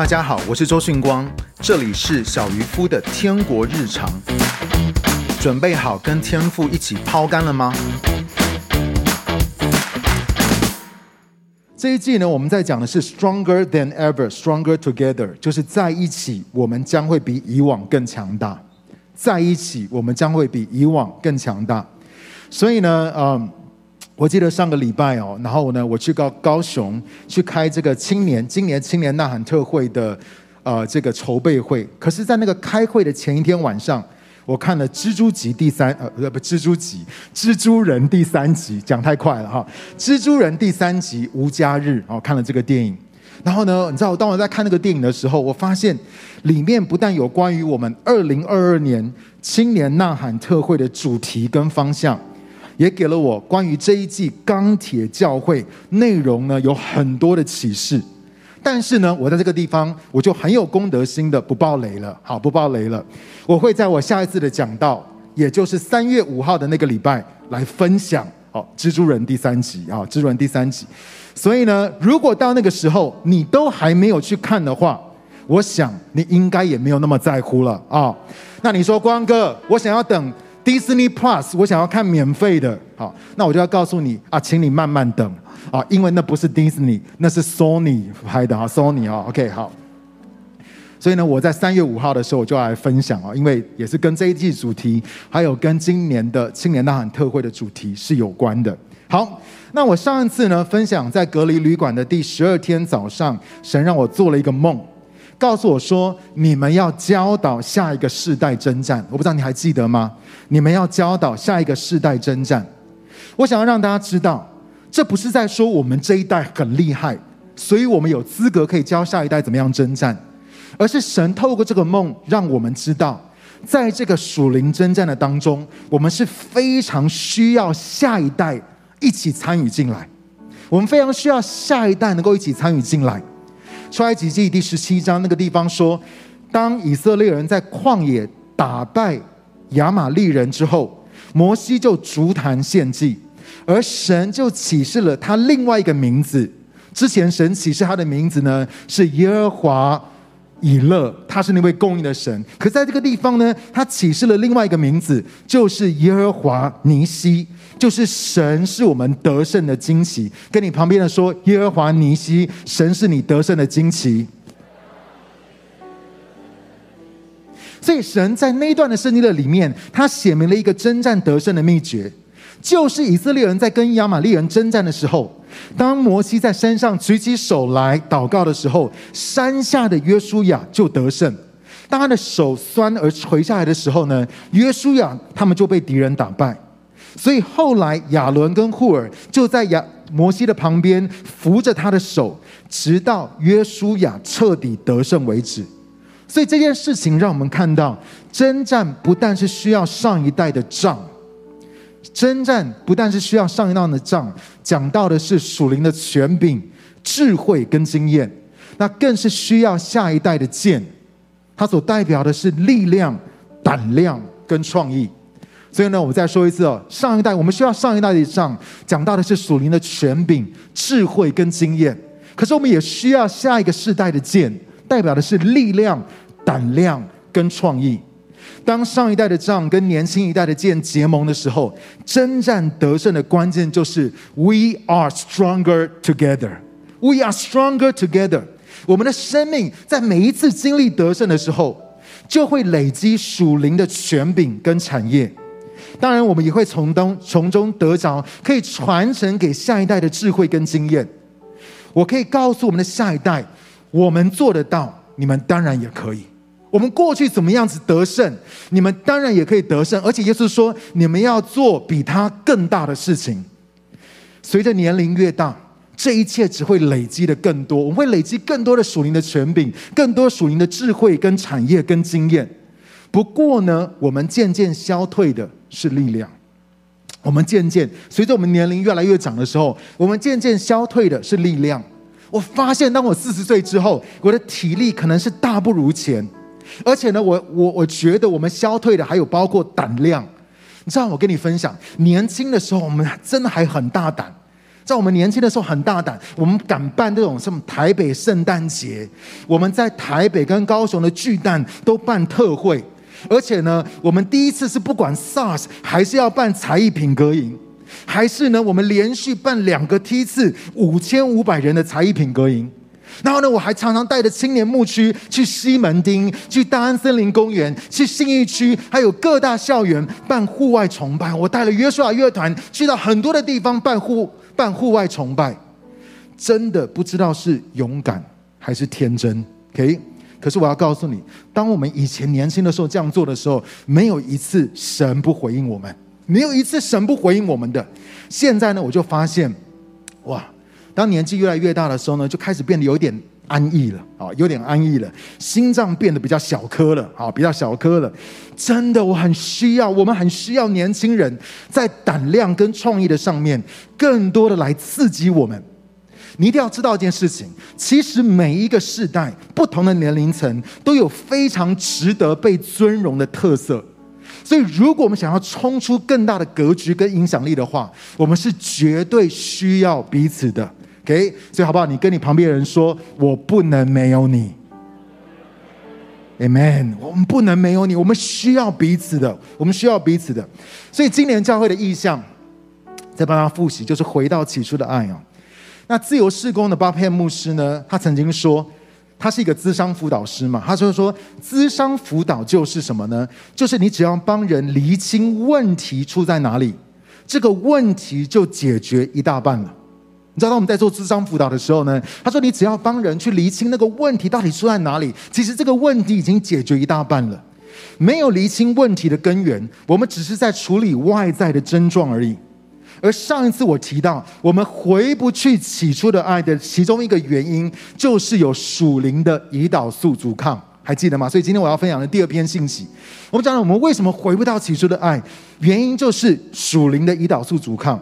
大家好，我是周迅光，这里是小渔夫的天国日常。准备好跟天父一起抛竿了吗？这一季呢，我们在讲的是 Stronger than ever, Stronger together，就是在一起，我们将会比以往更强大。在一起，我们将会比以往更强大。所以呢，嗯，我记得上个礼拜哦，然后呢，我去高高雄去开这个青年今年青年呐喊特会的呃这个筹备会。可是，在那个开会的前一天晚上，我看了《蜘蛛集》第三呃不《蜘蛛集》蜘蛛人第三集，讲太快了哈，《蜘蛛人》第三集无家日哦，看了这个电影。然后呢，你知道，当我在看那个电影的时候，我发现里面不但有关于我们二零二二年青年呐喊特会的主题跟方向。也给了我关于这一季钢铁教会内容呢，有很多的启示。但是呢，我在这个地方我就很有公德心的不爆雷了。好，不爆雷了。我会在我下一次的讲道，也就是三月五号的那个礼拜来分享。好，蜘蛛人第三集啊，蜘蛛人第三集。所以呢，如果到那个时候你都还没有去看的话，我想你应该也没有那么在乎了啊。那你说光哥，我想要等。Disney Plus，我想要看免费的，好，那我就要告诉你啊，请你慢慢等啊，因为那不是 Disney，那是 Sony 拍的啊，Sony 啊，OK，好。所以呢，我在三月五号的时候我就来分享啊，因为也是跟这一季主题，还有跟今年的青年呐喊特会的主题是有关的。好，那我上一次呢分享在隔离旅馆的第十二天早上，神让我做了一个梦。告诉我说，你们要教导下一个世代征战。我不知道你还记得吗？你们要教导下一个世代征战。我想要让大家知道，这不是在说我们这一代很厉害，所以我们有资格可以教下一代怎么样征战，而是神透过这个梦，让我们知道，在这个属灵征战的当中，我们是非常需要下一代一起参与进来。我们非常需要下一代能够一起参与进来。出埃及记第十七章那个地方说，当以色列人在旷野打败亚玛利人之后，摩西就筑坛献祭，而神就启示了他另外一个名字。之前神启示他的名字呢是耶和华以勒，他是那位供应的神。可在这个地方呢，他启示了另外一个名字，就是耶和华尼西。就是神是我们得胜的旌旗，跟你旁边的说，耶和华尼西，神是你得胜的旌旗。所以神在那一段的圣经的里面，他写明了一个征战得胜的秘诀，就是以色列人在跟亚玛力人征战的时候，当摩西在山上举起手来祷告的时候，山下的约书亚就得胜。当他的手酸而垂下来的时候呢，约书亚他们就被敌人打败。所以后来亚伦跟库尔就在亚摩西的旁边扶着他的手，直到约书亚彻底得胜为止。所以这件事情让我们看到，征战不但是需要上一代的仗，征战不但是需要上一代的仗，讲到的是属灵的权柄、智慧跟经验，那更是需要下一代的剑，它所代表的是力量、胆量跟创意。所以呢，我再说一次哦，上一代我们需要上一代的仗，讲到的是属灵的权柄、智慧跟经验。可是我们也需要下一个世代的剑，代表的是力量、胆量跟创意。当上一代的仗跟年轻一代的剑结盟的时候，征战得胜的关键就是 We are stronger together. We are stronger together. 我们的生命在每一次经历得胜的时候，就会累积属灵的权柄跟产业。当然，我们也会从中从中得着可以传承给下一代的智慧跟经验。我可以告诉我们的下一代，我们做得到，你们当然也可以。我们过去怎么样子得胜，你们当然也可以得胜。而且耶稣说，你们要做比他更大的事情。随着年龄越大，这一切只会累积的更多。我们会累积更多的属灵的权柄，更多属灵的智慧跟产业跟经验。不过呢，我们渐渐消退的。是力量。我们渐渐随着我们年龄越来越长的时候，我们渐渐消退的是力量。我发现，当我四十岁之后，我的体力可能是大不如前，而且呢，我我我觉得我们消退的还有包括胆量。你知道，我跟你分享，年轻的时候我们真的还很大胆，在我们年轻的时候很大胆，我们敢办这种什么台北圣诞节，我们在台北跟高雄的巨蛋都办特会，而且呢，我们第一次是不管 SARS 还是要办才艺品格营，还是呢，我们连续办两个梯次五千五百人的才艺品格营。然后呢，我还常常带着青年牧区去西门町、去大安森林公园、去信义区，还有各大校园办户外崇拜。我带了约书亚乐团去到很多的地方办户办户外崇拜，真的不知道是勇敢还是天真。OK，可是我要告诉你，当我们以前年轻的时候这样做的时候，没有一次神不回应我们，没有一次神不回应我们的。现在呢，我就发现，哇！当年纪越来越大的时候呢，就开始变得有点安逸了啊，有点安逸了，心脏变得比较小颗了啊，比较小颗了。真的，我很需要，我们很需要年轻人在胆量跟创意的上面，更多的来刺激我们。你一定要知道一件事情，其实每一个世代、不同的年龄层都有非常值得被尊荣的特色。所以，如果我们想要冲出更大的格局跟影响力的话，我们是绝对需要彼此的。OK，所以好不好？你跟你旁边的人说：“我不能没有你。” Amen。我们不能没有你，我们需要彼此的，我们需要彼此的。所以今年教会的意向，再帮他复习，就是回到起初的爱啊。那自由事工的巴佩牧师呢，他曾经说，他是一个咨商辅导师嘛，他就说，咨商辅导就是什么呢？就是你只要帮人厘清问题出在哪里，这个问题就解决一大半了。你知道，当我们在做咨商辅导的时候呢，他说：“你只要帮人去厘清那个问题到底出在哪里，其实这个问题已经解决一大半了。没有厘清问题的根源，我们只是在处理外在的症状而已。而上一次我提到，我们回不去起初的爱的其中一个原因，就是有属灵的胰岛素阻抗，还记得吗？所以今天我要分享的第二篇信息，我们讲了我们为什么回不到起初的爱，原因就是属灵的胰岛素阻抗。”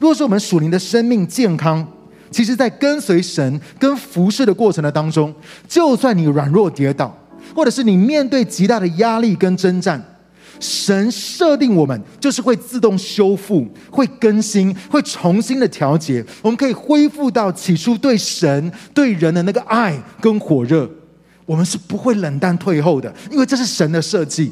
如果说我们属灵的生命健康，其实，在跟随神、跟服侍的过程的当中，就算你软弱跌倒，或者是你面对极大的压力跟征战，神设定我们就是会自动修复、会更新、会重新的调节，我们可以恢复到起初对神、对人的那个爱跟火热，我们是不会冷淡退后的，因为这是神的设计。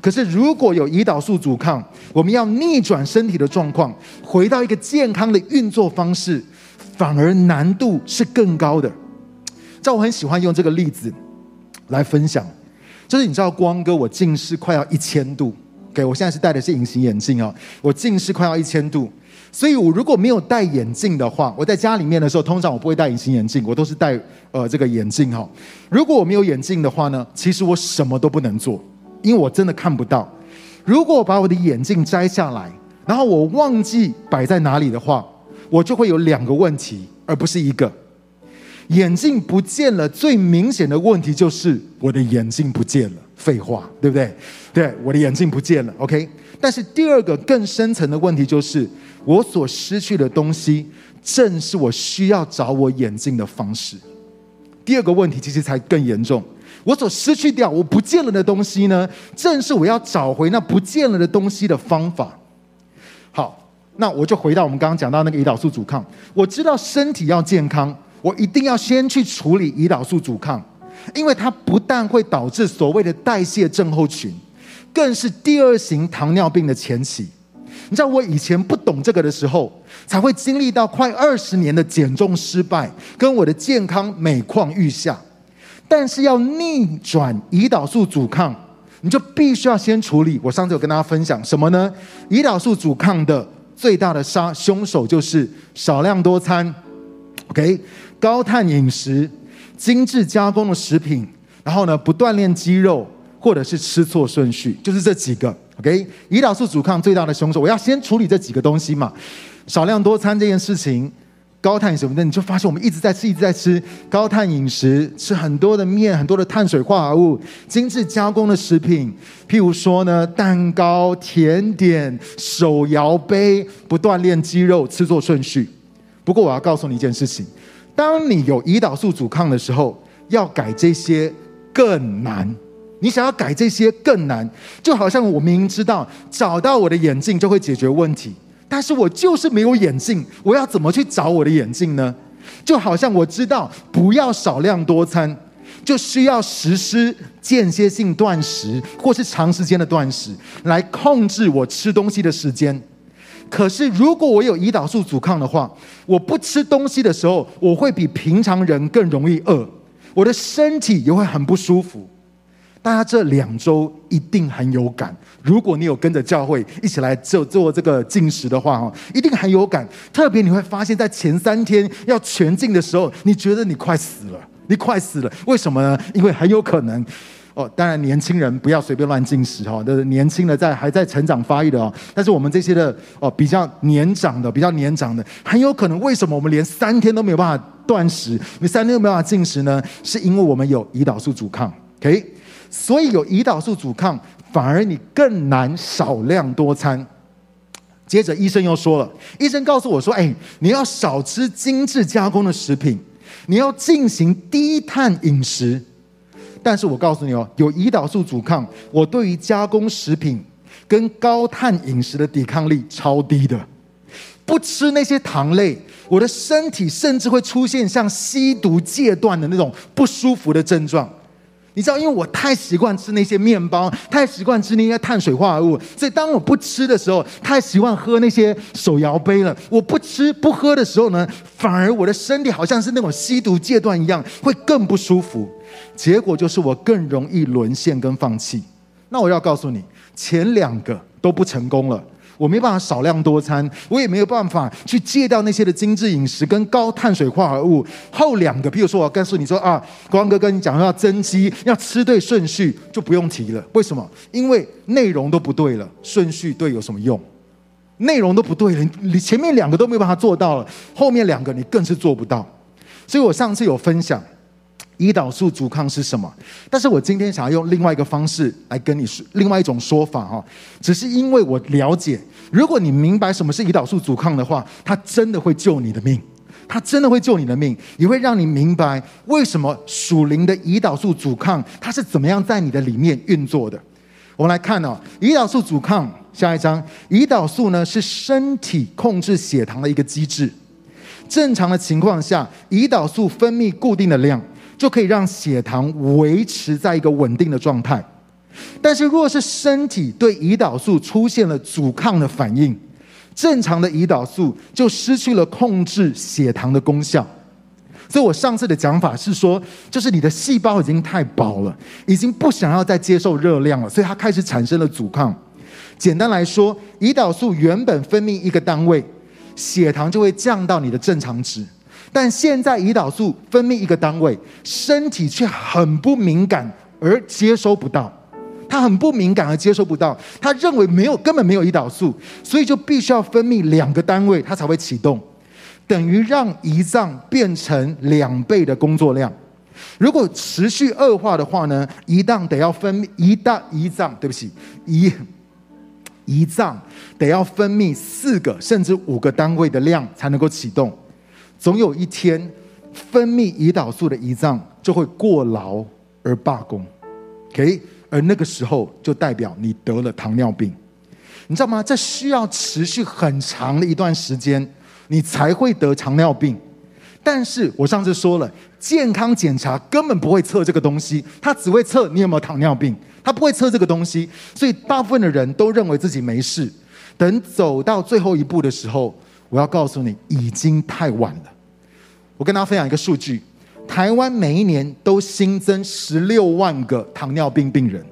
可是，如果有胰岛素阻抗，我们要逆转身体的状况，回到一个健康的运作方式，反而难度是更高的。在我很喜欢用这个例子来分享，就是你知道光哥，我近视快要一千度，给我现在是戴的是隐形眼镜哦，我近视快要一千度，所以我如果没有戴眼镜的话，我在家里面的时候，通常我不会戴隐形眼镜，我都是戴呃这个眼镜哈。如果我没有眼镜的话呢，其实我什么都不能做。因为我真的看不到，如果我把我的眼镜摘下来，然后我忘记摆在哪里的话，我就会有两个问题，而不是一个。眼镜不见了，最明显的问题就是我的眼镜不见了。废话，对不对？对，我的眼镜不见了。OK，但是第二个更深层的问题就是，我所失去的东西，正是我需要找我眼镜的方式。第二个问题其实才更严重。我所失去掉、我不见了的东西呢，正是我要找回那不见了的东西的方法。好，那我就回到我们刚刚讲到那个胰岛素阻抗。我知道身体要健康，我一定要先去处理胰岛素阻抗，因为它不但会导致所谓的代谢症候群，更是第二型糖尿病的前期。你知道我以前不懂这个的时候，才会经历到快二十年的减重失败，跟我的健康每况愈下。但是要逆转胰岛素阻抗，你就必须要先处理。我上次有跟大家分享什么呢？胰岛素阻抗的最大的杀凶手就是少量多餐，OK，高碳饮食、精致加工的食品，然后呢，不锻炼肌肉，或者是吃错顺序，就是这几个，OK。胰岛素阻抗最大的凶手，我要先处理这几个东西嘛。少量多餐这件事情。高碳什么的，你就发现我们一直在吃，一直在吃高碳饮食，吃很多的面，很多的碳水化合物，精致加工的食品，譬如说呢，蛋糕、甜点、手摇杯，不锻炼肌肉，吃错顺序。不过我要告诉你一件事情，当你有胰岛素阻抗的时候，要改这些更难。你想要改这些更难，就好像我明明知道找到我的眼镜就会解决问题。但是我就是没有眼镜，我要怎么去找我的眼镜呢？就好像我知道不要少量多餐，就需要实施间歇性断食或是长时间的断食来控制我吃东西的时间。可是如果我有胰岛素阻抗的话，我不吃东西的时候，我会比平常人更容易饿，我的身体也会很不舒服。大家这两周一定很有感。如果你有跟着教会一起来做做这个进食的话，哈，一定很有感。特别你会发现在前三天要全禁的时候，你觉得你快死了，你快死了。为什么呢？因为很有可能，哦，当然年轻人不要随便乱进食哈，就是年轻的在还在成长发育的哦。但是我们这些的哦比较年长的，比较年长的，很有可能为什么我们连三天都没有办法断食，你三天都没有办法进食呢？是因为我们有胰岛素阻抗，OK。所以有胰岛素阻抗，反而你更难少量多餐。接着医生又说了，医生告诉我说：“哎，你要少吃精致加工的食品，你要进行低碳饮食。”但是我告诉你哦，有胰岛素阻抗，我对于加工食品跟高碳饮食的抵抗力超低的。不吃那些糖类，我的身体甚至会出现像吸毒戒断的那种不舒服的症状。你知道，因为我太习惯吃那些面包，太习惯吃那些碳水化合物，所以当我不吃的时候，太习惯喝那些手摇杯了。我不吃不喝的时候呢，反而我的身体好像是那种吸毒戒断一样，会更不舒服。结果就是我更容易沦陷跟放弃。那我要告诉你，前两个都不成功了。我没办法少量多餐，我也没有办法去戒掉那些的精致饮食跟高碳水化合物。后两个，比如说我告诉你说啊，光哥跟你讲要增肌，要吃对顺序，就不用提了。为什么？因为内容都不对了，顺序对有什么用？内容都不对了，你前面两个都没有办法做到了，后面两个你更是做不到。所以我上次有分享。胰岛素阻抗是什么？但是我今天想要用另外一个方式来跟你说，另外一种说法哈，只是因为我了解，如果你明白什么是胰岛素阻抗的话，它真的会救你的命，它真的会救你的命，也会让你明白为什么属灵的胰岛素阻抗它是怎么样在你的里面运作的。我们来看哦，胰岛素阻抗，下一章，胰岛素呢是身体控制血糖的一个机制，正常的情况下，胰岛素分泌固定的量。就可以让血糖维持在一个稳定的状态，但是若是身体对胰岛素出现了阻抗的反应，正常的胰岛素就失去了控制血糖的功效。所以我上次的讲法是说，就是你的细胞已经太饱了，已经不想要再接受热量了，所以它开始产生了阻抗。简单来说，胰岛素原本分泌一个单位，血糖就会降到你的正常值。但现在胰岛素分泌一个单位，身体却很不敏感而接收不到，它很不敏感而接收不到，他认为没有根本没有胰岛素，所以就必须要分泌两个单位，它才会启动，等于让胰脏变成两倍的工作量。如果持续恶化的话呢，胰脏得要分泌胰大胰脏，对不起，胰胰脏得要分泌四个甚至五个单位的量才能够启动。总有一天，分泌胰岛素的胰脏就会过劳而罢工，OK？而那个时候就代表你得了糖尿病，你知道吗？这需要持续很长的一段时间，你才会得糖尿病。但是我上次说了，健康检查根本不会测这个东西，它只会测你有没有糖尿病，它不会测这个东西。所以大部分的人都认为自己没事，等走到最后一步的时候，我要告诉你，已经太晚了。我跟大家分享一个数据：台湾每一年都新增十六万个糖尿病病人，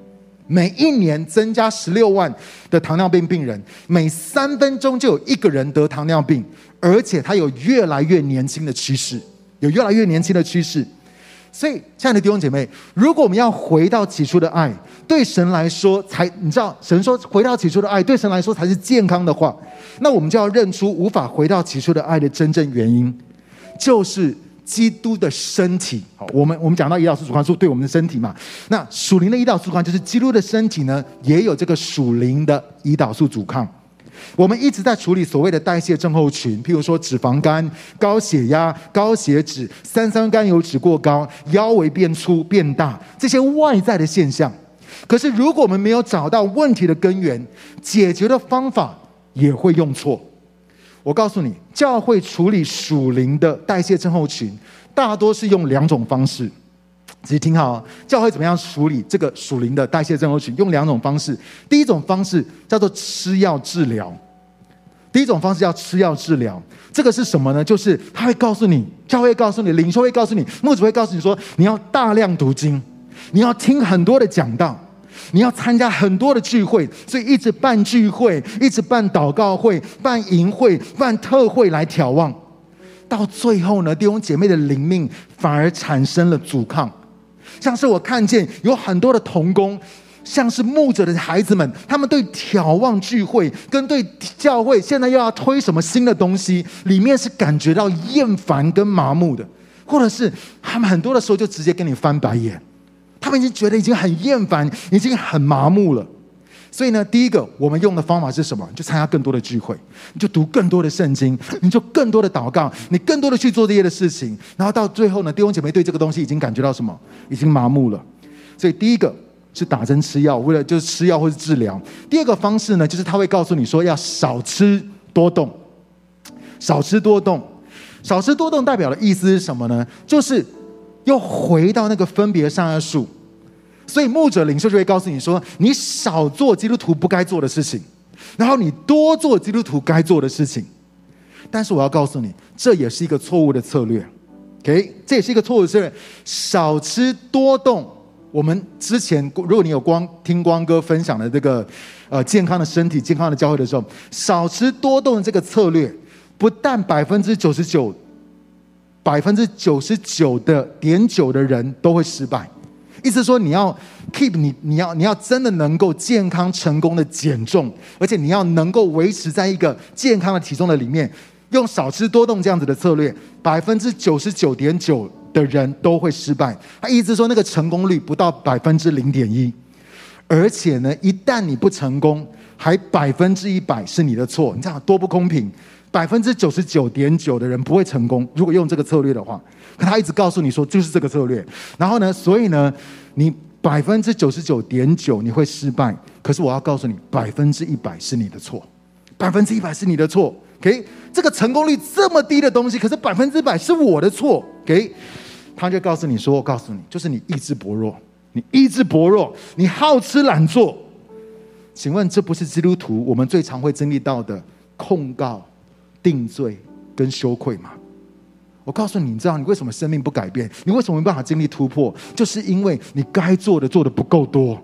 每一年增加十六万的糖尿病病人，每三分钟就有一个人得糖尿病，而且他有越来越年轻的趋势，有越来越年轻的趋势。所以，亲爱的弟兄姐妹，如果我们要回到起初的爱，对神来说才，你知道，神说回到起初的爱，对神来说才是健康的话，那我们就要认出无法回到起初的爱的真正原因。就是基督的身体。好，我们我们讲到胰岛素阻抗素对我们的身体嘛？那属灵的胰岛素阻抗就是基督的身体呢，也有这个属灵的胰岛素阻抗。我们一直在处理所谓的代谢症候群，譬如说脂肪肝、高血压、高血脂、三酸甘油脂过高、腰围变粗变大这些外在的现象。可是如果我们没有找到问题的根源，解决的方法也会用错。我告诉你，教会处理属灵的代谢症候群，大多是用两种方式。仔细听好，教会怎么样处理这个属灵的代谢症候群？用两种方式。第一种方式叫做吃药治疗。第一种方式叫吃药治疗。这个是什么呢？就是他会告诉你，教会告诉你，领袖会告诉你，牧者会告诉你说，你要大量读经，你要听很多的讲道。你要参加很多的聚会，所以一直办聚会，一直办祷告会，办营会，办特会来眺望。到最后呢，弟兄姐妹的灵命反而产生了阻抗。像是我看见有很多的童工，像是牧者的孩子们，他们对眺望聚会跟对教会现在又要推什么新的东西，里面是感觉到厌烦跟麻木的，或者是他们很多的时候就直接跟你翻白眼。他们已经觉得已经很厌烦，已经很麻木了。所以呢，第一个我们用的方法是什么？就参加更多的聚会，你就读更多的圣经，你就更多的祷告，你更多的去做这些的事情。然后到最后呢，弟兄姐妹对这个东西已经感觉到什么？已经麻木了。所以第一个是打针吃药，为了就是吃药或是治疗。第二个方式呢，就是他会告诉你说要少吃多动，少吃多动，少吃多动代表的意思是什么呢？就是。又回到那个分别善恶树，所以牧者领袖就会告诉你说：你少做基督徒不该做的事情，然后你多做基督徒该做的事情。但是我要告诉你，这也是一个错误的策略。OK，这也是一个错误的策略。少吃多动。我们之前，如果你有光听光哥分享的这个呃健康的身体、健康的教会的时候，少吃多动的这个策略，不但百分之九十九。百分之九十九的点九的人都会失败，意思说你要 keep 你你要你要真的能够健康成功的减重，而且你要能够维持在一个健康的体重的里面，用少吃多动这样子的策略，百分之九十九点九的人都会失败。他意思说那个成功率不到百分之零点一，而且呢，一旦你不成功，还百分之一百是你的错，你知道多不公平。百分之九十九点九的人不会成功，如果用这个策略的话，可他一直告诉你说就是这个策略。然后呢，所以呢，你百分之九十九点九你会失败，可是我要告诉你，百分之一百是你的错，百分之一百是你的错。OK，这个成功率这么低的东西，可是百分之百是我的错。OK，他就告诉你说，我告诉你，就是你意志薄弱，你意志薄弱，你好吃懒做。请问这不是基督徒我们最常会经历到的控告？定罪跟羞愧嘛？我告诉你，你知道你为什么生命不改变？你为什么没办法经历突破？就是因为你该做的做的不够多，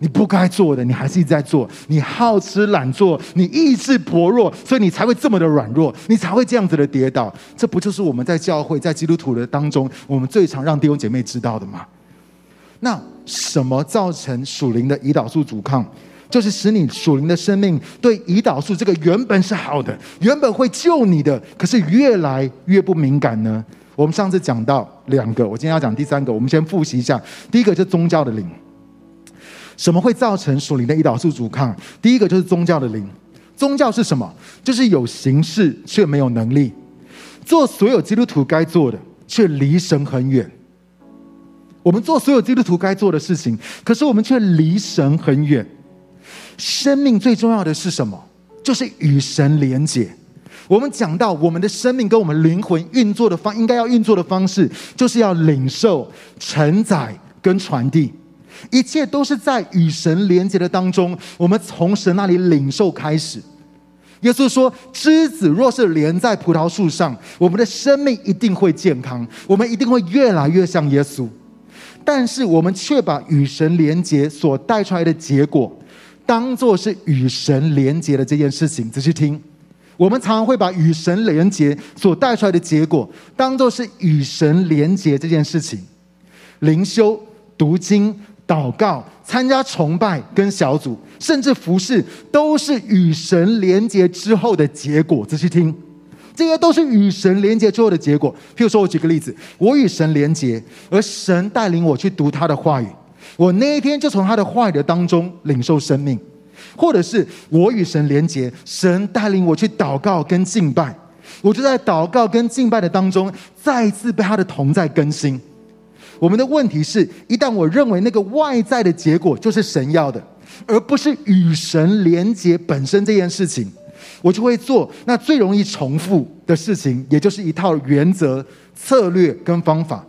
你不该做的你还是一直在做，你好吃懒做，你意志薄弱，所以你才会这么的软弱，你才会这样子的跌倒。这不就是我们在教会、在基督徒的当中，我们最常让弟兄姐妹知道的吗？那什么造成属灵的胰岛素阻抗？就是使你属灵的生命对胰岛素这个原本是好的，原本会救你的，可是越来越不敏感呢？我们上次讲到两个，我今天要讲第三个。我们先复习一下，第一个就是宗教的灵。什么会造成属灵的胰岛素阻抗？第一个就是宗教的灵。宗教是什么？就是有形式却没有能力，做所有基督徒该做的，却离神很远。我们做所有基督徒该做的事情，可是我们却离神很远。生命最重要的是什么？就是与神连结。我们讲到我们的生命跟我们灵魂运作的方，应该要运作的方式，就是要领受、承载跟传递。一切都是在与神连结的当中。我们从神那里领受开始。耶稣说：“枝子若是连在葡萄树上，我们的生命一定会健康，我们一定会越来越像耶稣。但是我们却把与神连结所带出来的结果。”当做是与神连结的这件事情，仔细听。我们常常会把与神连结所带出来的结果，当做是与神连结这件事情。灵修、读经、祷告、参加崇拜跟小组，甚至服侍，都是与神连结之后的结果。仔细听，这些都是与神连结之后的结果。譬如说，我举个例子，我与神连结，而神带领我去读他的话语。我那一天就从他的话语的当中领受生命，或者是我与神连结，神带领我去祷告跟敬拜，我就在祷告跟敬拜的当中再一次被他的同在更新。我们的问题是，一旦我认为那个外在的结果就是神要的，而不是与神连结本身这件事情，我就会做那最容易重复的事情，也就是一套原则、策略跟方法。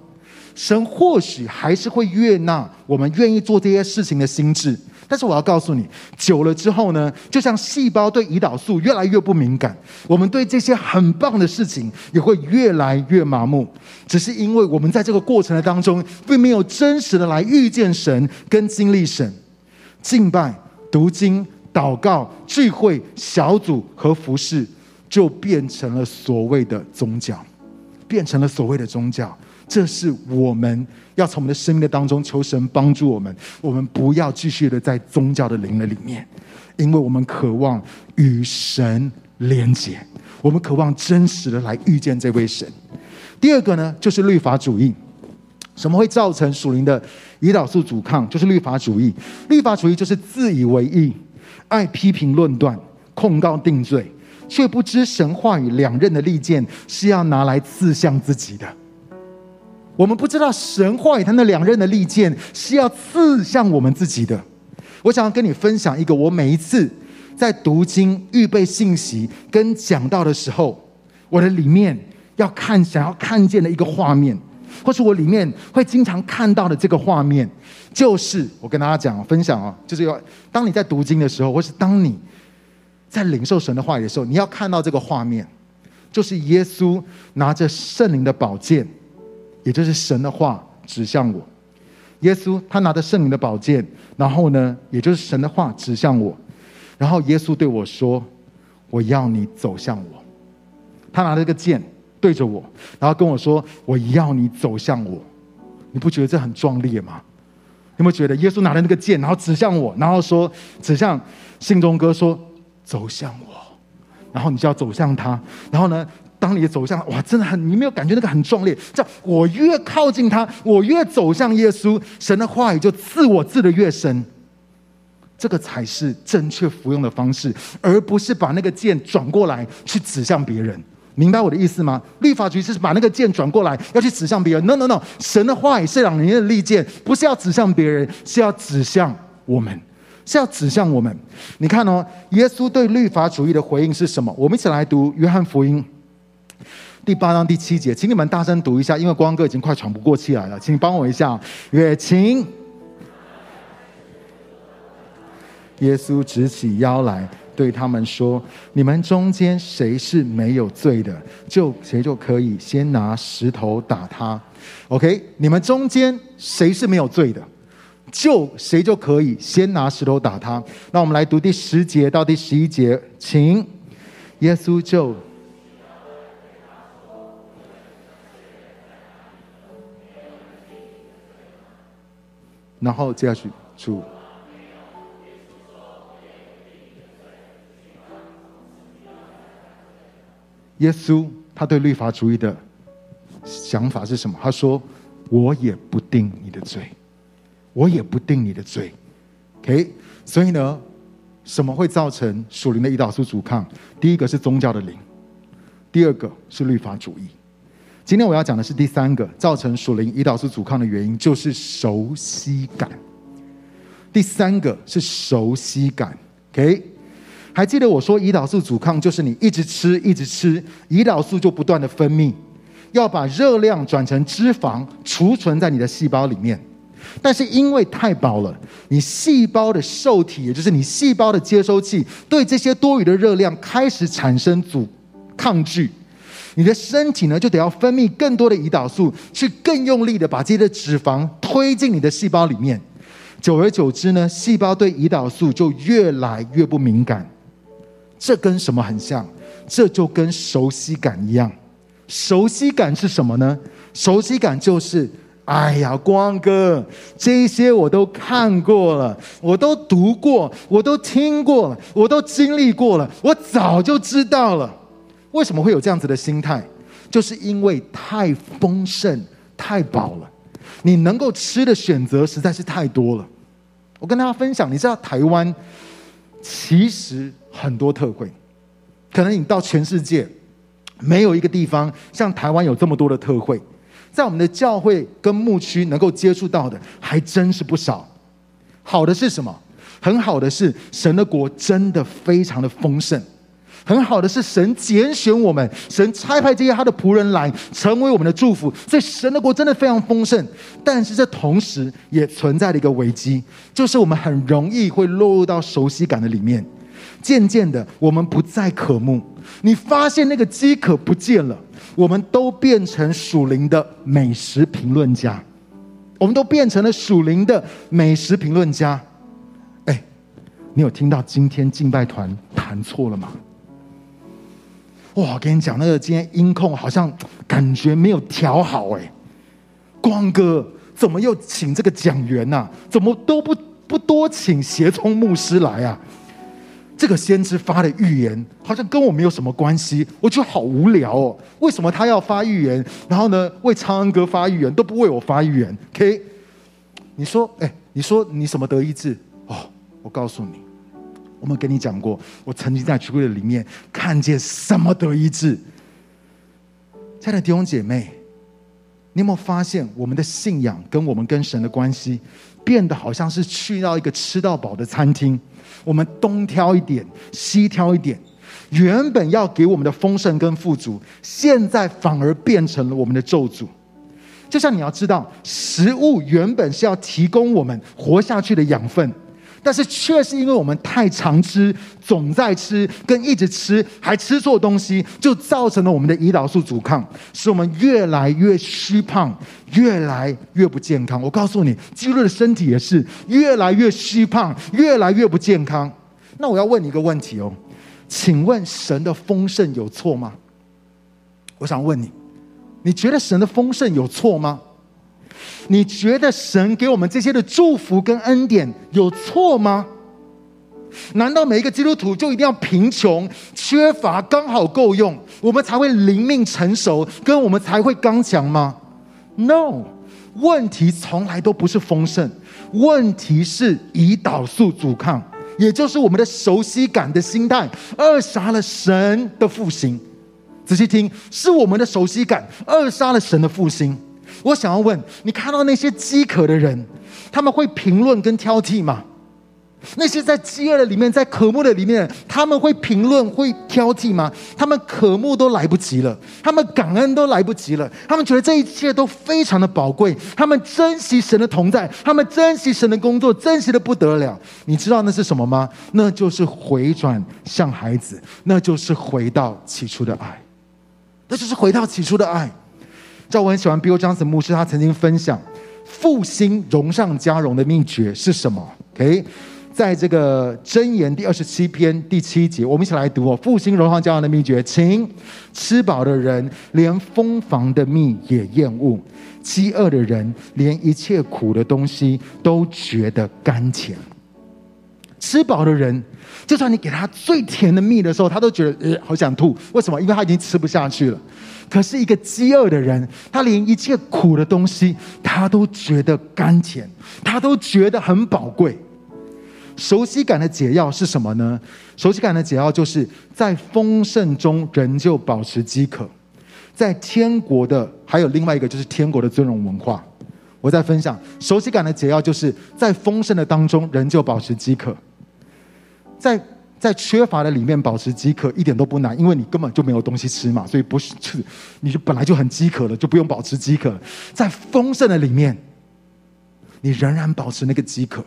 神或许还是会悦纳我们愿意做这些事情的心智，但是我要告诉你，久了之后呢，就像细胞对胰岛素越来越不敏感，我们对这些很棒的事情也会越来越麻木，只是因为我们在这个过程的当中，并没有真实的来遇见神跟经历神，敬拜、读经、祷告、聚会、小组和服饰，就变成了所谓的宗教，变成了所谓的宗教。这是我们要从我们的生命的当中求神帮助我们，我们不要继续的在宗教的灵的里面，因为我们渴望与神连接，我们渴望真实的来遇见这位神。第二个呢，就是律法主义。什么会造成属灵的胰岛素阻抗？就是律法主义。律法主义就是自以为义，爱批评论断、控告定罪，却不知神话语两刃的利剑是要拿来刺向自己的。我们不知道神话语他那两刃的利剑是要刺向我们自己的。我想要跟你分享一个，我每一次在读经、预备信息跟讲到的时候，我的里面要看、想要看见的一个画面，或是我里面会经常看到的这个画面，就是我跟大家讲、分享哦，就是要当你在读经的时候，或是当你在领受神的话语的时候，你要看到这个画面，就是耶稣拿着圣灵的宝剑。也就是神的话指向我，耶稣他拿着圣灵的宝剑，然后呢，也就是神的话指向我，然后耶稣对我说：“我要你走向我。”他拿着个剑对着我，然后跟我说：“我要你走向我。”你不觉得这很壮烈吗？有没有觉得耶稣拿着那个剑，然后指向我，然后说指向信中哥说：“走向我。”然后你就要走向他，然后呢？当你走向哇，真的很，你没有感觉那个很壮烈？这样，我越靠近他，我越走向耶稣，神的话语就刺我刺得越深。这个才是正确服用的方式，而不是把那个剑转过来去指向别人。明白我的意思吗？律法局是把那个剑转过来要去指向别人。No No No，神的话语是两刃的利剑，不是要指向别人，是要指向我们，是要指向我们。你看哦，耶稣对律法主义的回应是什么？我们一起来读约翰福音。第八章第七节，请你们大声读一下，因为光哥已经快喘不过气来了，请帮我一下。也请耶稣直起腰来，对他们说：“你们中间谁是没有罪的，就谁就可以先拿石头打他。”OK，你们中间谁是没有罪的，就谁就可以先拿石头打他。那我们来读第十节到第十一节，请耶稣就。然后接下去，主耶稣他对律法主义的想法是什么？他说：“我也不定你的罪，我也不定你的罪。” OK，所以呢，什么会造成属灵的胰岛素阻抗？第一个是宗教的灵，第二个是律法主义。今天我要讲的是第三个造成属灵胰岛素阻抗的原因，就是熟悉感。第三个是熟悉感，OK？还记得我说胰岛素阻抗就是你一直吃一直吃，胰岛素就不断的分泌，要把热量转成脂肪储存在你的细胞里面。但是因为太饱了，你细胞的受体，也就是你细胞的接收器，对这些多余的热量开始产生阻抗拒。你的身体呢，就得要分泌更多的胰岛素，去更用力的把这些的脂肪推进你的细胞里面。久而久之呢，细胞对胰岛素就越来越不敏感。这跟什么很像？这就跟熟悉感一样。熟悉感是什么呢？熟悉感就是，哎呀，光哥，这些我都看过了，我都读过，我都听过了，我都经历过了，我早就知道了。为什么会有这样子的心态？就是因为太丰盛、太饱了，你能够吃的选择实在是太多了。我跟大家分享，你知道台湾其实很多特惠，可能你到全世界没有一个地方像台湾有这么多的特惠，在我们的教会跟牧区能够接触到的还真是不少。好的是什么？很好的是神的国真的非常的丰盛。很好的是神拣选我们，神差派这些他的仆人来成为我们的祝福，所以神的国真的非常丰盛。但是这同时也存在了一个危机，就是我们很容易会落入到熟悉感的里面，渐渐的我们不再渴慕。你发现那个饥渴不见了，我们都变成属灵的美食评论家，我们都变成了属灵的美食评论家。哎，你有听到今天敬拜团弹错了吗？哇，我跟你讲，那个今天音控好像感觉没有调好哎。光哥怎么又请这个讲员呐？怎么都不不多请协同牧师来啊？这个先知发的预言好像跟我没有什么关系，我觉得好无聊哦。为什么他要发预言？然后呢，为昌恩哥发预言都不为我发预言？OK？你说，哎，你说你什么得意志？哦，我告诉你。我们跟你讲过，我曾经在聚会里面看见什么得医治。亲爱的弟兄姐妹，你有没有发现我们的信仰跟我们跟神的关系变得好像是去到一个吃到饱的餐厅？我们东挑一点，西挑一点，原本要给我们的丰盛跟富足，现在反而变成了我们的咒诅。就像你要知道，食物原本是要提供我们活下去的养分。但是，却是因为我们太常吃、总在吃、跟一直吃，还吃错东西，就造成了我们的胰岛素阻抗，使我们越来越虚胖，越来越不健康。我告诉你，基督的身体也是越来越虚胖，越来越不健康。那我要问你一个问题哦，请问神的丰盛有错吗？我想问你，你觉得神的丰盛有错吗？你觉得神给我们这些的祝福跟恩典有错吗？难道每一个基督徒就一定要贫穷、缺乏、刚好够用，我们才会灵命成熟，跟我们才会刚强吗？No，问题从来都不是丰盛，问题是胰岛素阻抗，也就是我们的熟悉感的心态，扼杀了神的复兴。仔细听，是我们的熟悉感扼杀了神的复兴。我想要问你：看到那些饥渴的人，他们会评论跟挑剔吗？那些在饥饿的里面，在渴慕的里面，他们会评论、会挑剔吗？他们渴慕都来不及了，他们感恩都来不及了，他们觉得这一切都非常的宝贵，他们珍惜神的同在，他们珍惜神的工作，珍惜的不得了。你知道那是什么吗？那就是回转向孩子，那就是回到起初的爱，那就是回到起初的爱。知道我很喜欢 Bill Johnson 牧师，他曾经分享复兴荣上加荣的秘诀是什么？OK，在这个箴言第二十七篇第七节，我们一起来读哦。复兴荣上加荣的秘诀，请吃饱的人连蜂房的蜜也厌恶，饥饿的人连一切苦的东西都觉得甘甜。吃饱的人，就算你给他最甜的蜜的时候，他都觉得呃好想吐。为什么？因为他已经吃不下去了。可是一个饥饿的人，他连一切苦的东西，他都觉得甘甜，他都觉得很宝贵。熟悉感的解药是什么呢？熟悉感的解药就是在丰盛中仍旧保持饥渴，在天国的还有另外一个就是天国的尊荣文化。我在分享熟悉感的解药，就是在丰盛的当中仍旧保持饥渴。在在缺乏的里面保持饥渴一点都不难，因为你根本就没有东西吃嘛，所以不是就你就本来就很饥渴了，就不用保持饥渴。在丰盛的里面，你仍然保持那个饥渴。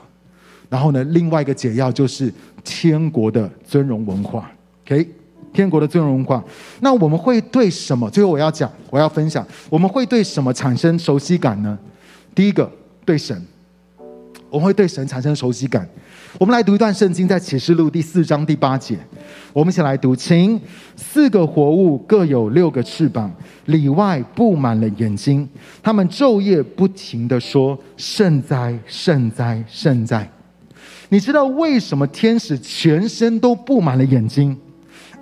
然后呢，另外一个解药就是天国的尊荣文化。OK，天国的尊荣文化。那我们会对什么？最后我要讲，我要分享，我们会对什么产生熟悉感呢？第一个，对神，我们会对神产生熟悉感。我们来读一段圣经，在启示录第四章第八节。我们一起来读，请四个活物各有六个翅膀，里外布满了眼睛，他们昼夜不停地说：“圣哉，圣哉，圣哉！”你知道为什么天使全身都布满了眼睛？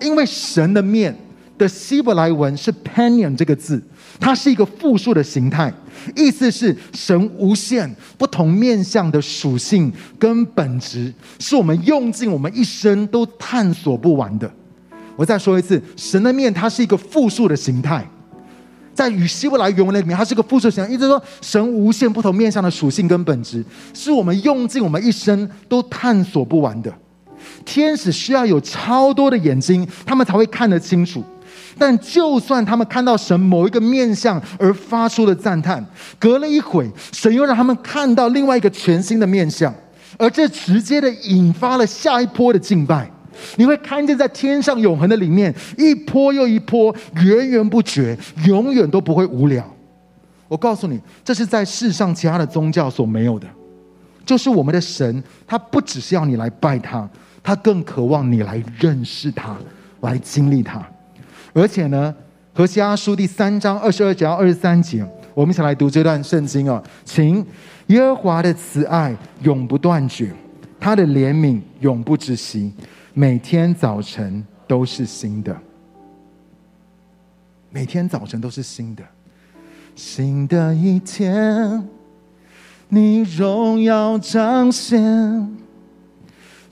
因为神的面的希伯来文是 panion 这个字，它是一个复数的形态。意思是神无限不同面向的属性跟本质，是我们用尽我们一生都探索不完的。我再说一次，神的面它是一个复数的形态，在与希伯来原文里面，它是一个复数形态，意思说神无限不同面向的属性跟本质，是我们用尽我们一生都探索不完的。天使需要有超多的眼睛，他们才会看得清楚。但就算他们看到神某一个面相而发出了赞叹，隔了一会，神又让他们看到另外一个全新的面相，而这直接的引发了下一波的敬拜。你会看见在天上永恒的里面，一波又一波，源源不绝，永远都不会无聊。我告诉你，这是在世上其他的宗教所没有的，就是我们的神，他不只是要你来拜他，他更渴望你来认识他，来经历他。而且呢，何西阿书第三章二十二节到二十三节，我们一起来读这段圣经啊，请耶和华的慈爱永不断绝，他的怜悯永不止息。每天早晨都是新的，每天早晨都是新的，新的一天，你荣耀彰显，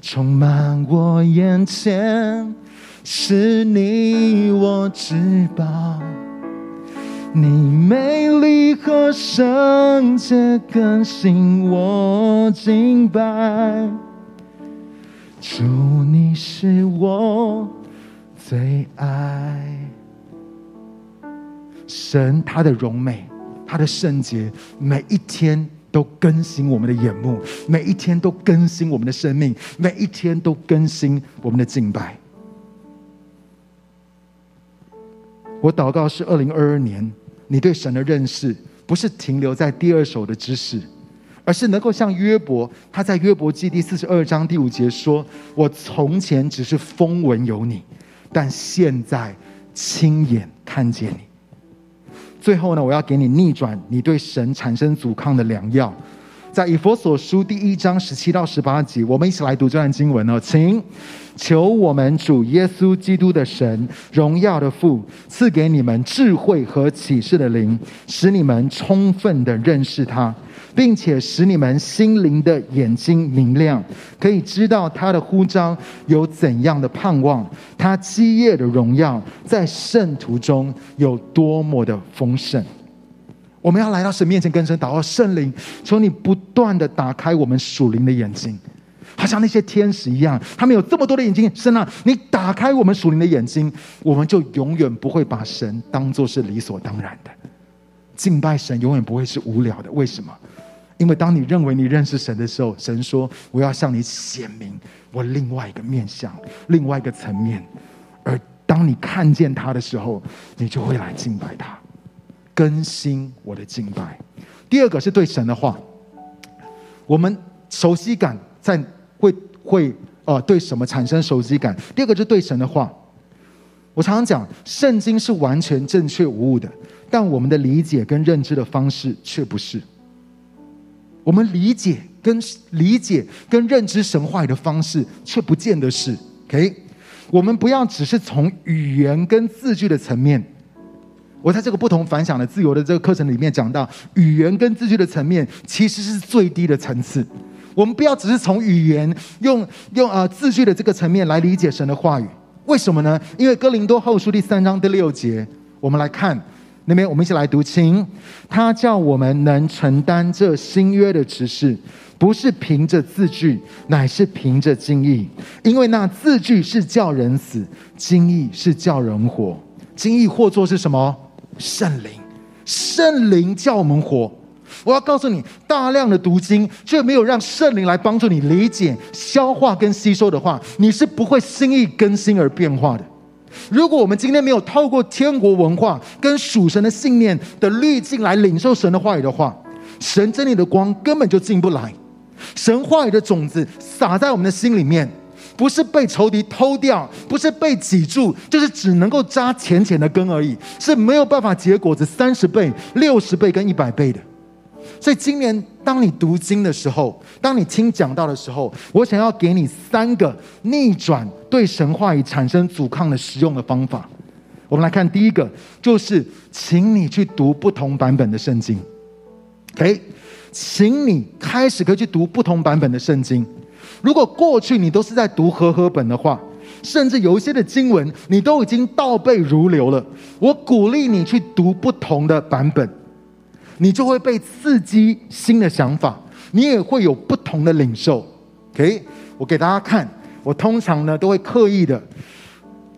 充满我眼前，是你我至宝，你美丽和圣洁更新我敬拜。主，你是我最爱。神，他的荣美，他的圣洁，每一天都更新我们的眼目，每一天都更新我们的生命，每一天都更新我们的敬拜。我祷告是二零二二年，你对神的认识不是停留在第二手的知识。而是能够像约伯，他在约伯记第四十二章第五节说：“我从前只是风闻有你，但现在亲眼看见你。”最后呢，我要给你逆转你对神产生阻抗的良药。在以弗所书第一章十七到十八节，我们一起来读这段经文哦，请求我们主耶稣基督的神，荣耀的父，赐给你们智慧和启示的灵，使你们充分的认识他，并且使你们心灵的眼睛明亮，可以知道他的呼召有怎样的盼望，他基业的荣耀在圣徒中有多么的丰盛。我们要来到神面前，跟神祷告，圣灵，求你不断的打开我们属灵的眼睛，好像那些天使一样，他们有这么多的眼睛。神啊，你打开我们属灵的眼睛，我们就永远不会把神当作是理所当然的。敬拜神永远不会是无聊的。为什么？因为当你认为你认识神的时候，神说：“我要向你显明我另外一个面向，另外一个层面。”而当你看见他的时候，你就会来敬拜他。更新我的敬拜。第二个是对神的话，我们熟悉感在会会呃对什么产生熟悉感？第二个是对神的话。我常常讲，圣经是完全正确无误的，但我们的理解跟认知的方式却不是。我们理解跟理解跟认知神话语的方式却不见得是。OK，我们不要只是从语言跟字句的层面。我在这个不同凡响的自由的这个课程里面讲到，语言跟字句的层面其实是最低的层次。我们不要只是从语言用用呃字句的这个层面来理解神的话语。为什么呢？因为哥林多后书第三章第六节，我们来看那边，我们一起来读：经他叫我们能承担这新约的职事，不是凭着字句，乃是凭着经意。因为那字句是叫人死，经意是叫人活。经意或作是什么？圣灵，圣灵叫我们活。我要告诉你，大量的读经却没有让圣灵来帮助你理解、消化跟吸收的话，你是不会心意更新而变化的。如果我们今天没有透过天国文化跟属神的信念的滤镜来领受神的话语的话，神真理的光根本就进不来。神话语的种子撒在我们的心里面。不是被仇敌偷掉，不是被挤住，就是只能够扎浅浅的根而已，是没有办法结果子三十倍、六十倍跟一百倍的。所以今年当你读经的时候，当你听讲道的时候，我想要给你三个逆转对神话语产生阻抗的实用的方法。我们来看第一个，就是请你去读不同版本的圣经。OK，请你开始可以去读不同版本的圣经。如果过去你都是在读和合本的话，甚至有一些的经文你都已经倒背如流了，我鼓励你去读不同的版本，你就会被刺激新的想法，你也会有不同的领受。OK，我给大家看，我通常呢都会刻意的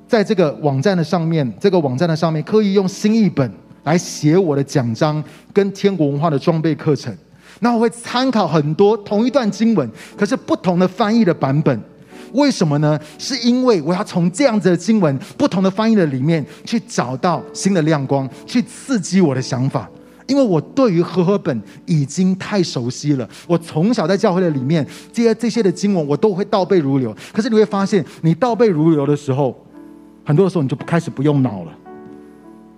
在这个网站的上面，这个网站的上面刻意用新译本来写我的讲章跟天国文化的装备课程。那我会参考很多同一段经文，可是不同的翻译的版本。为什么呢？是因为我要从这样子的经文、不同的翻译的里面去找到新的亮光，去刺激我的想法。因为我对于和合本已经太熟悉了，我从小在教会的里面，这些这些的经文我都会倒背如流。可是你会发现，你倒背如流的时候，很多的时候你就开始不用脑了，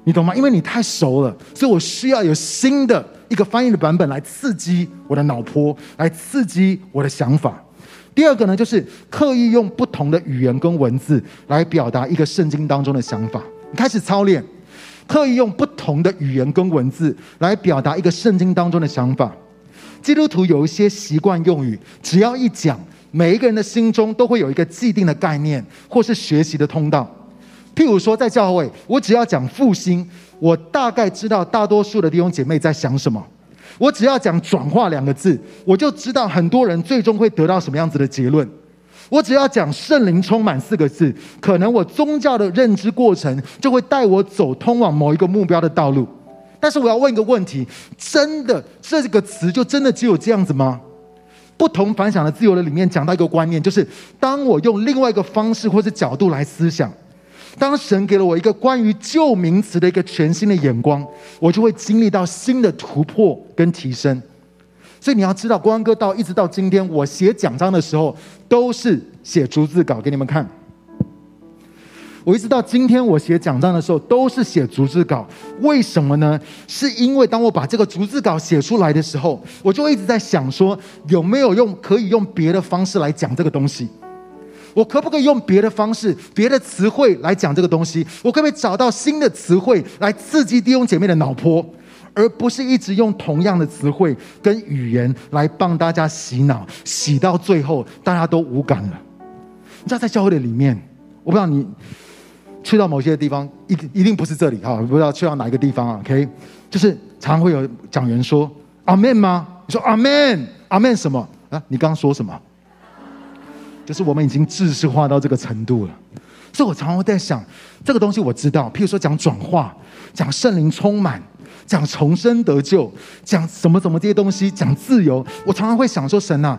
你懂吗？因为你太熟了，所以我需要有新的一个翻译的版本来刺激我的脑波，来刺激我的想法。第二个呢，就是刻意用不同的语言跟文字来表达一个圣经当中的想法。你开始操练。刻意用不同的语言跟文字来表达一个圣经当中的想法。基督徒有一些习惯用语，只要一讲，每一个人的心中都会有一个既定的概念，或是学习的通道。譬如说，在教会，我只要讲复兴，我大概知道大多数的弟兄姐妹在想什么。我只要讲转化两个字，我就知道很多人最终会得到什么样子的结论。我只要讲圣灵充满四个字，可能我宗教的认知过程就会带我走通往某一个目标的道路。但是我要问一个问题：真的这个词就真的只有这样子吗？不同凡响的自由的里面讲到一个观念，就是当我用另外一个方式或者角度来思想，当神给了我一个关于旧名词的一个全新的眼光，我就会经历到新的突破跟提升。所以你要知道，光哥到一直到今天，我写讲章的时候都是写逐字稿给你们看。我一直到今天，我写讲章的时候都是写逐字稿。为什么呢？是因为当我把这个逐字稿写出来的时候，我就一直在想说，有没有用可以用别的方式来讲这个东西？我可不可以用别的方式、别的词汇来讲这个东西？我可不可以找到新的词汇来刺激弟兄姐妹的脑波？而不是一直用同样的词汇跟语言来帮大家洗脑，洗到最后大家都无感了。你知道在教会的里面，我不知道你去到某些地方，一一定不是这里哈，不知道去到哪一个地方啊？OK，就是常常会有讲员说阿门吗？你说阿门，阿门什么啊？你刚刚说什么？就是我们已经知识化到这个程度了，所以我常常会在想，这个东西我知道，譬如说讲转化，讲圣灵充满。讲重生得救，讲什么什么这些东西，讲自由，我常常会想说：神啊，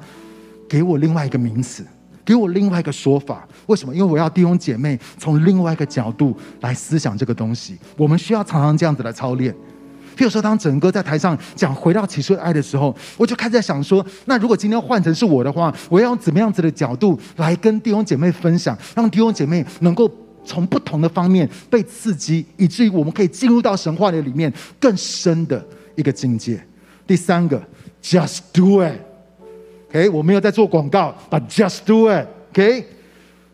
给我另外一个名词，给我另外一个说法。为什么？因为我要弟兄姐妹从另外一个角度来思想这个东西。我们需要常常这样子来操练。譬如说，当整个在台上讲回到起初的爱的时候，我就开始在想说：那如果今天换成是我的话，我要用怎么样子的角度来跟弟兄姐妹分享，让弟兄姐妹能够。从不同的方面被刺激，以至于我们可以进入到神话的里面更深的一个境界。第三个，just do it，OK，我没有在做广告，but just do it，OK，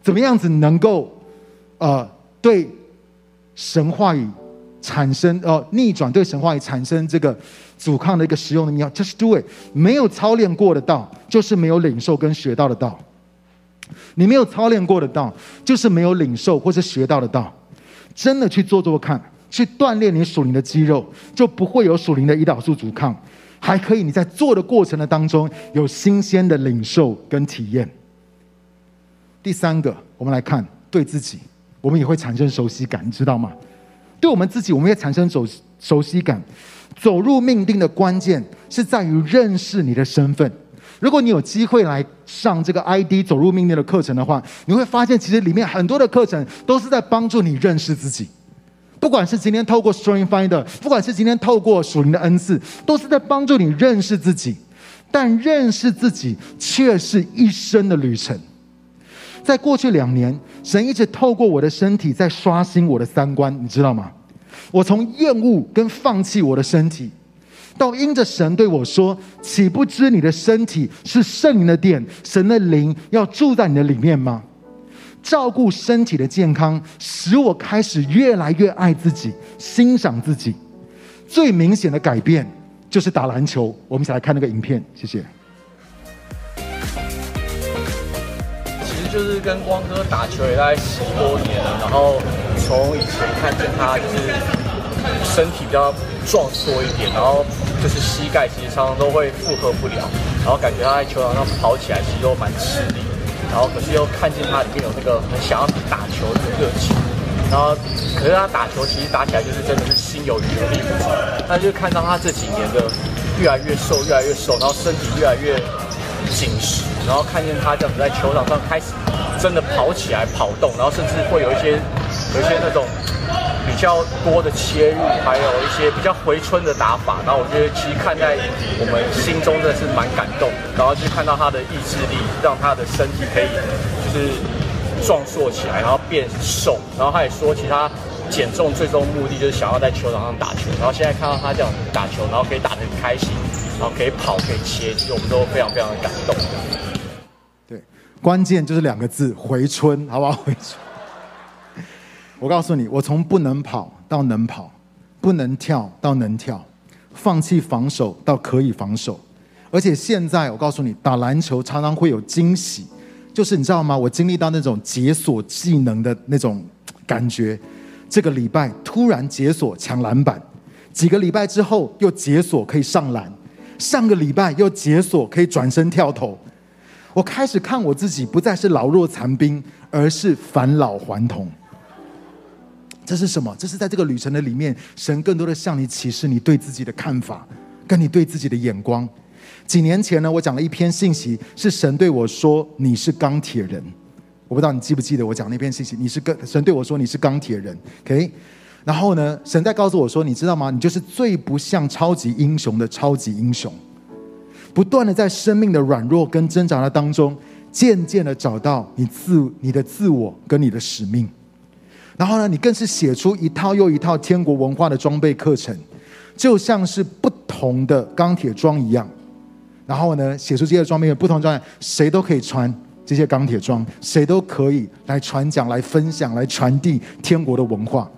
怎么样子能够呃对神话语产生呃逆转，对神话语产生这个阻抗的一个实用的妙，just do it，没有操练过的道，就是没有领受跟学到的道。你没有操练过的道，就是没有领受或是学到的道。真的去做做看，去锻炼你属灵的肌肉，就不会有属灵的胰岛素阻抗，还可以你在做的过程的当中有新鲜的领受跟体验。第三个，我们来看对自己，我们也会产生熟悉感，你知道吗？对我们自己，我们也产生熟熟悉感。走入命定的关键是在于认识你的身份。如果你有机会来上这个 ID 走入命定的课程的话，你会发现其实里面很多的课程都是在帮助你认识自己。不管是今天透过 Strong Finder，不管是今天透过属灵的恩赐，都是在帮助你认识自己。但认识自己却是一生的旅程。在过去两年，神一直透过我的身体在刷新我的三观，你知道吗？我从厌恶跟放弃我的身体。到因着神对我说：“岂不知你的身体是圣灵的殿，神的灵要住在你的里面吗？”照顾身体的健康，使我开始越来越爱自己，欣赏自己。最明显的改变就是打篮球。我们一起来看那个影片，谢谢。就是跟光哥打球也大概十多年了，然后从以前看见他就是。身体比较壮硕一点，然后就是膝盖其实常常都会负荷不了，然后感觉他在球场上跑起来其实都蛮吃力。然后可是又看见他里面有那个很想要打球的热情，然后可是他打球其实打起来就是真的是心有余而力不足，他就看到他这几年的越来越瘦，越来越瘦，然后身体越来越紧实，然后看见他这样子在球场上开始真的跑起来跑动，然后甚至会有一些有一些那种。比较多的切入，还有一些比较回春的打法，然后我觉得其实看在我们心中真的是蛮感动，然后去看到他的意志力，让他的身体可以就是壮硕起来，然后变瘦，然后他也说，其实他减重最终目的就是想要在球场上打球，然后现在看到他这样打球，然后可以打得很开心，可以跑可以切，其实我们都非常非常的感动。对，关键就是两个字：回春，好不好？回春。我告诉你，我从不能跑到能跑，不能跳到能跳，放弃防守到可以防守，而且现在我告诉你，打篮球常常会有惊喜，就是你知道吗？我经历到那种解锁技能的那种感觉。这个礼拜突然解锁抢篮板，几个礼拜之后又解锁可以上篮，上个礼拜又解锁可以转身跳投。我开始看我自己不再是老弱残兵，而是返老还童。这是什么？这是在这个旅程的里面，神更多的向你启示你对自己的看法，跟你对自己的眼光。几年前呢，我讲了一篇信息，是神对我说：“你是钢铁人。”我不知道你记不记得我讲那篇信息？你是跟神对我说：“你是钢铁人。”OK。然后呢，神在告诉我说：“你知道吗？你就是最不像超级英雄的超级英雄，不断的在生命的软弱跟挣扎的当中，渐渐的找到你自你的自我跟你的使命。”然后呢，你更是写出一套又一套天国文化的装备课程，就像是不同的钢铁装一样。然后呢，写出这些装备，不同装备，谁都可以穿这些钢铁装，谁都可以来传讲、来分享、来传递天国的文化。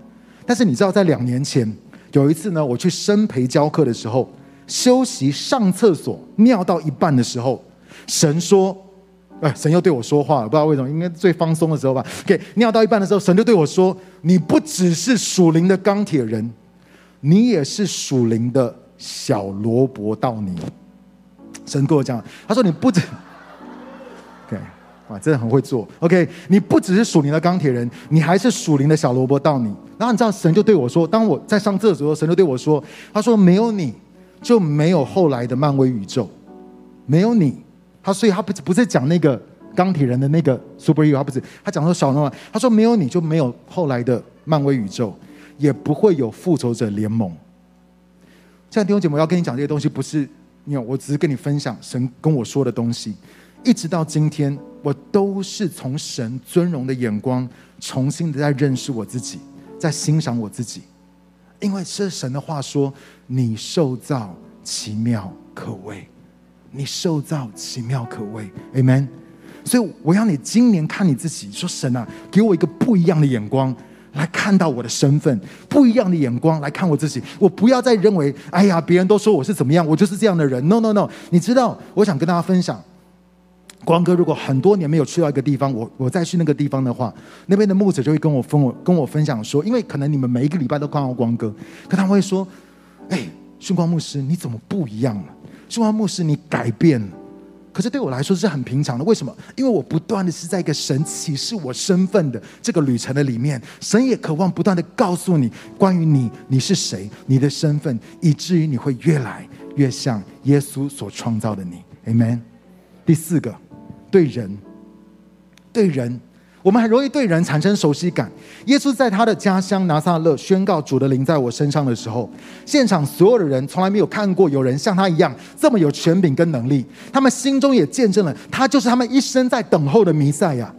但是你知道，在两年前有一次呢，我去生培教课的时候，休息上厕所尿到一半的时候，神说。哎，神又对我说话了，不知道为什么，应该最放松的时候吧。OK，尿到一半的时候，神就对我说：“你不只是属灵的钢铁人，你也是属灵的小萝卜道尼。”神跟我讲，他说：“你不止哇，真的很会做。OK，你不只是属灵的钢铁人，你还是属灵的小萝卜到你。”然后你知道，神就对我说：“当我在上厕所的时候，神就对我说，他说没有你就没有后来的漫威宇宙，没有你。”他所以，他不不是讲那个钢铁人的那个 superhero，他不是，他讲说小诺，他说没有你就没有后来的漫威宇宙，也不会有复仇者联盟。现在弟兄姐妹，我要跟你讲这些东西，不是，你我只是跟你分享神跟我说的东西。一直到今天，我都是从神尊荣的眼光，重新的在认识我自己，在欣赏我自己，因为是神的话说：“你受造奇妙可畏。”你受造奇妙可畏，Amen。所以我要你今年看你自己，说神啊，给我一个不一样的眼光来看到我的身份，不一样的眼光来看我自己。我不要再认为，哎呀，别人都说我是怎么样，我就是这样的人。No No No，你知道，我想跟大家分享，光哥，如果很多年没有去到一个地方，我我再去那个地方的话，那边的牧者就会跟我分我跟我分享说，因为可能你们每一个礼拜都看到光哥，可他会说，哎，训光牧师，你怎么不一样了？中华牧师，你改变了，可是对我来说是很平常的。为什么？因为我不断的是在一个神启示我身份的这个旅程的里面，神也渴望不断的告诉你关于你，你是谁，你的身份，以至于你会越来越像耶稣所创造的你。Amen。第四个，对人，对人。我们很容易对人产生熟悉感。耶稣在他的家乡拿撒勒宣告主的灵在我身上的时候，现场所有的人从来没有看过有人像他一样这么有权柄跟能力。他们心中也见证了他就是他们一生在等候的弥赛亚。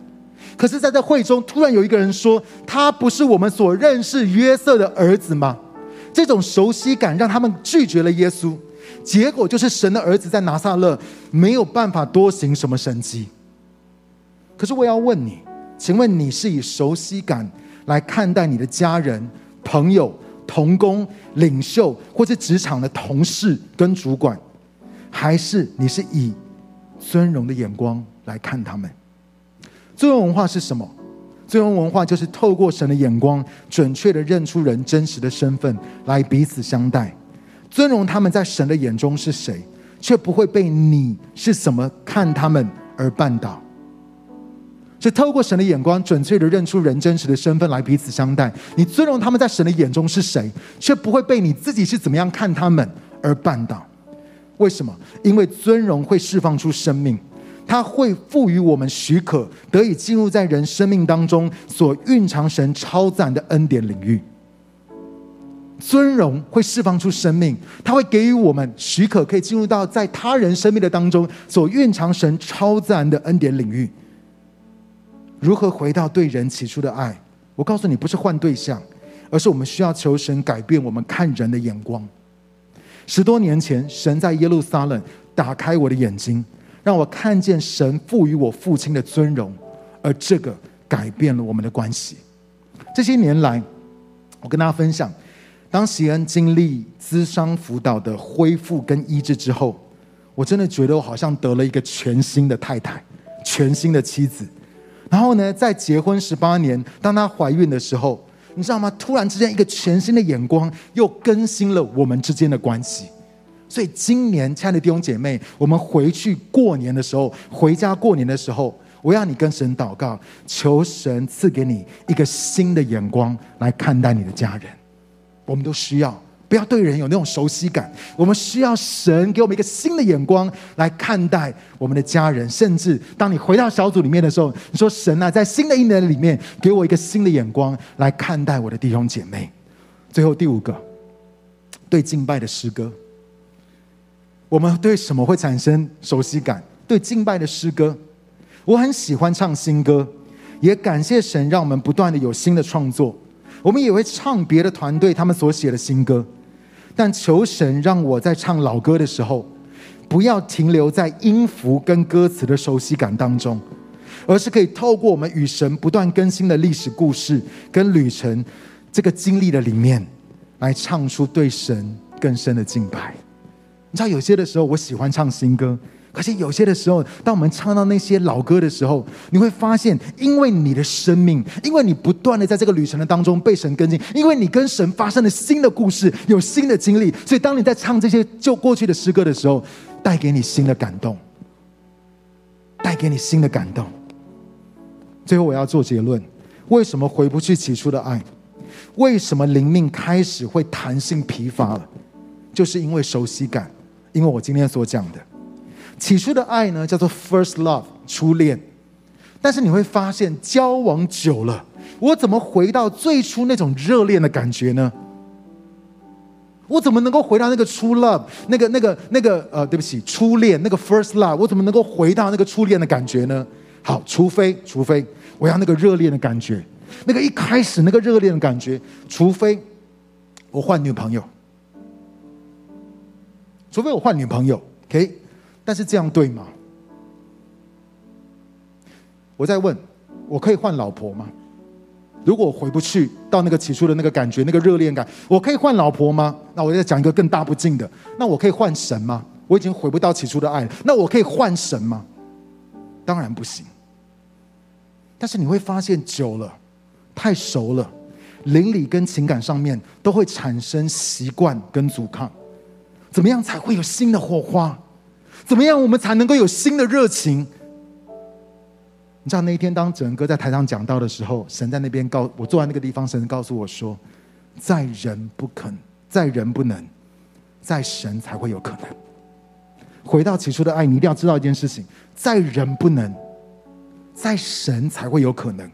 可是，在这会中，突然有一个人说：“他不是我们所认识约瑟的儿子吗？”这种熟悉感让他们拒绝了耶稣。结果就是神的儿子在拿撒勒没有办法多行什么神迹。可是我要问你。请问你是以熟悉感来看待你的家人、朋友、同工、领袖，或是职场的同事跟主管，还是你是以尊荣的眼光来看他们？尊荣文化是什么？尊荣文化就是透过神的眼光，准确的认出人真实的身份，来彼此相待，尊荣他们在神的眼中是谁，却不会被你是怎么看他们而绊倒。是透过神的眼光，准确的认出人真实的身份来彼此相待。你尊荣他们在神的眼中是谁，却不会被你自己是怎么样看他们而绊倒。为什么？因为尊荣会释放出生命，它会赋予我们许可，得以进入在人生命当中所蕴藏神超自然的恩典领域。尊荣会释放出生命，它会给予我们许可，可以进入到在他人生命的当中所蕴藏神超自然的恩典领域。如何回到对人起初的爱？我告诉你，不是换对象，而是我们需要求神改变我们看人的眼光。十多年前，神在耶路撒冷打开我的眼睛，让我看见神赋予我父亲的尊荣，而这个改变了我们的关系。这些年来，我跟大家分享。当席恩经历咨商辅导的恢复跟医治之后，我真的觉得我好像得了一个全新的太太，全新的妻子。然后呢，在结婚十八年，当她怀孕的时候，你知道吗？突然之间，一个全新的眼光又更新了我们之间的关系。所以今年，亲爱的弟兄姐妹，我们回去过年的时候，回家过年的时候，我要你跟神祷告，求神赐给你一个新的眼光来看待你的家人。我们都需要不要对人有那种熟悉感，我们需要神给我们一个新的眼光来看待我们的家人。甚至当你回到小组里面的时候，你说：“神啊，在新的一年里面，给我一个新的眼光来看待我的弟兄姐妹。”最后第五个，对敬拜的诗歌，我们对什么会产生熟悉感？对敬拜的诗歌，我很喜欢唱新歌，也感谢神让我们不断的有新的创作。我们也会唱别的团队他们所写的新歌，但求神让我在唱老歌的时候，不要停留在音符跟歌词的熟悉感当中，而是可以透过我们与神不断更新的历史故事跟旅程这个经历的里面，来唱出对神更深的敬拜。你知道，有些的时候我喜欢唱新歌。可是有些的时候，当我们唱到那些老歌的时候，你会发现，因为你的生命，因为你不断的在这个旅程的当中被神跟进，因为你跟神发生了新的故事，有新的经历，所以当你在唱这些旧过去的诗歌的时候，带给你新的感动，带给你新的感动。最后我要做结论：为什么回不去起初的爱？为什么灵命开始会弹性疲乏了？就是因为熟悉感，因为我今天所讲的。起初的爱呢，叫做 first love 初恋，但是你会发现交往久了，我怎么回到最初那种热恋的感觉呢？我怎么能够回到那个初 love 那个那个那个呃，对不起，初恋那个 first love，我怎么能够回到那个初恋的感觉呢？好，除非除非我要那个热恋的感觉，那个一开始那个热恋的感觉，除非我换女朋友，除非我换女朋友，OK。但是这样对吗？我在问，我可以换老婆吗？如果我回不去到那个起初的那个感觉，那个热恋感，我可以换老婆吗？那我再讲一个更大不敬的，那我可以换神吗？我已经回不到起初的爱，那我可以换神吗？当然不行。但是你会发现，久了，太熟了，邻里跟情感上面都会产生习惯跟阻抗。怎么样才会有新的火花？怎么样，我们才能够有新的热情？你知道那一天，当整个在台上讲到的时候，神在那边告我坐在那个地方，神告诉我说：“在人不肯，在人不能，在神才会有可能。”回到起初的爱，你一定要知道一件事情：在人不能，在神才会有可能。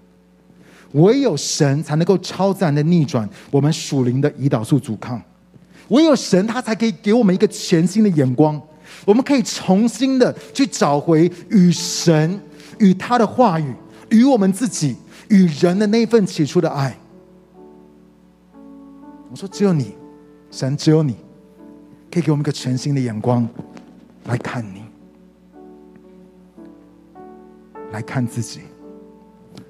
唯有神才能够超自然的逆转我们属灵的胰岛素阻抗，唯有神他才可以给我们一个全新的眼光。我们可以重新的去找回与神、与他的话语、与我们自己、与人的那份起初的爱。我说，只有你，神，只有你，可以给我们一个全新的眼光来看你，来看自己，